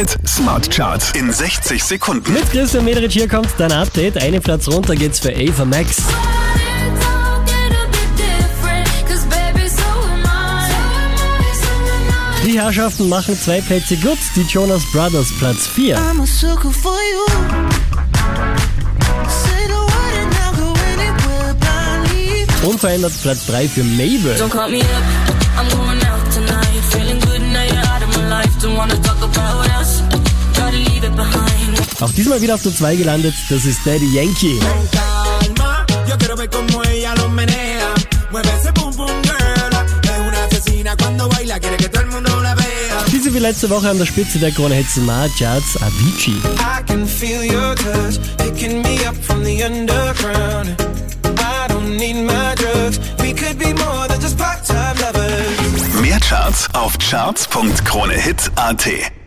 Hit Smart Charts in 60 Sekunden. Mit Christian Mederich hier kommt dein Update. Einen Platz runter geht's für Ava Max. Die Herrschaften machen zwei Plätze gut. Die Jonas Brothers Platz 4. I'm a sucker for you. Say the word and I'll go anywhere blindly. Unverändert Platz 3 für Mabel. Don't Auch diesmal wieder auf der 2 gelandet. Das ist Daddy Yankee. Diese wie letzte Woche an der Spitze der Krone Hit Smart Charts Avicii. I can feel your touch, picking me up from the underground. I don't need my drugs. We could be more than just part-time lovers. Mehr Charts auf charts.kronehit.at.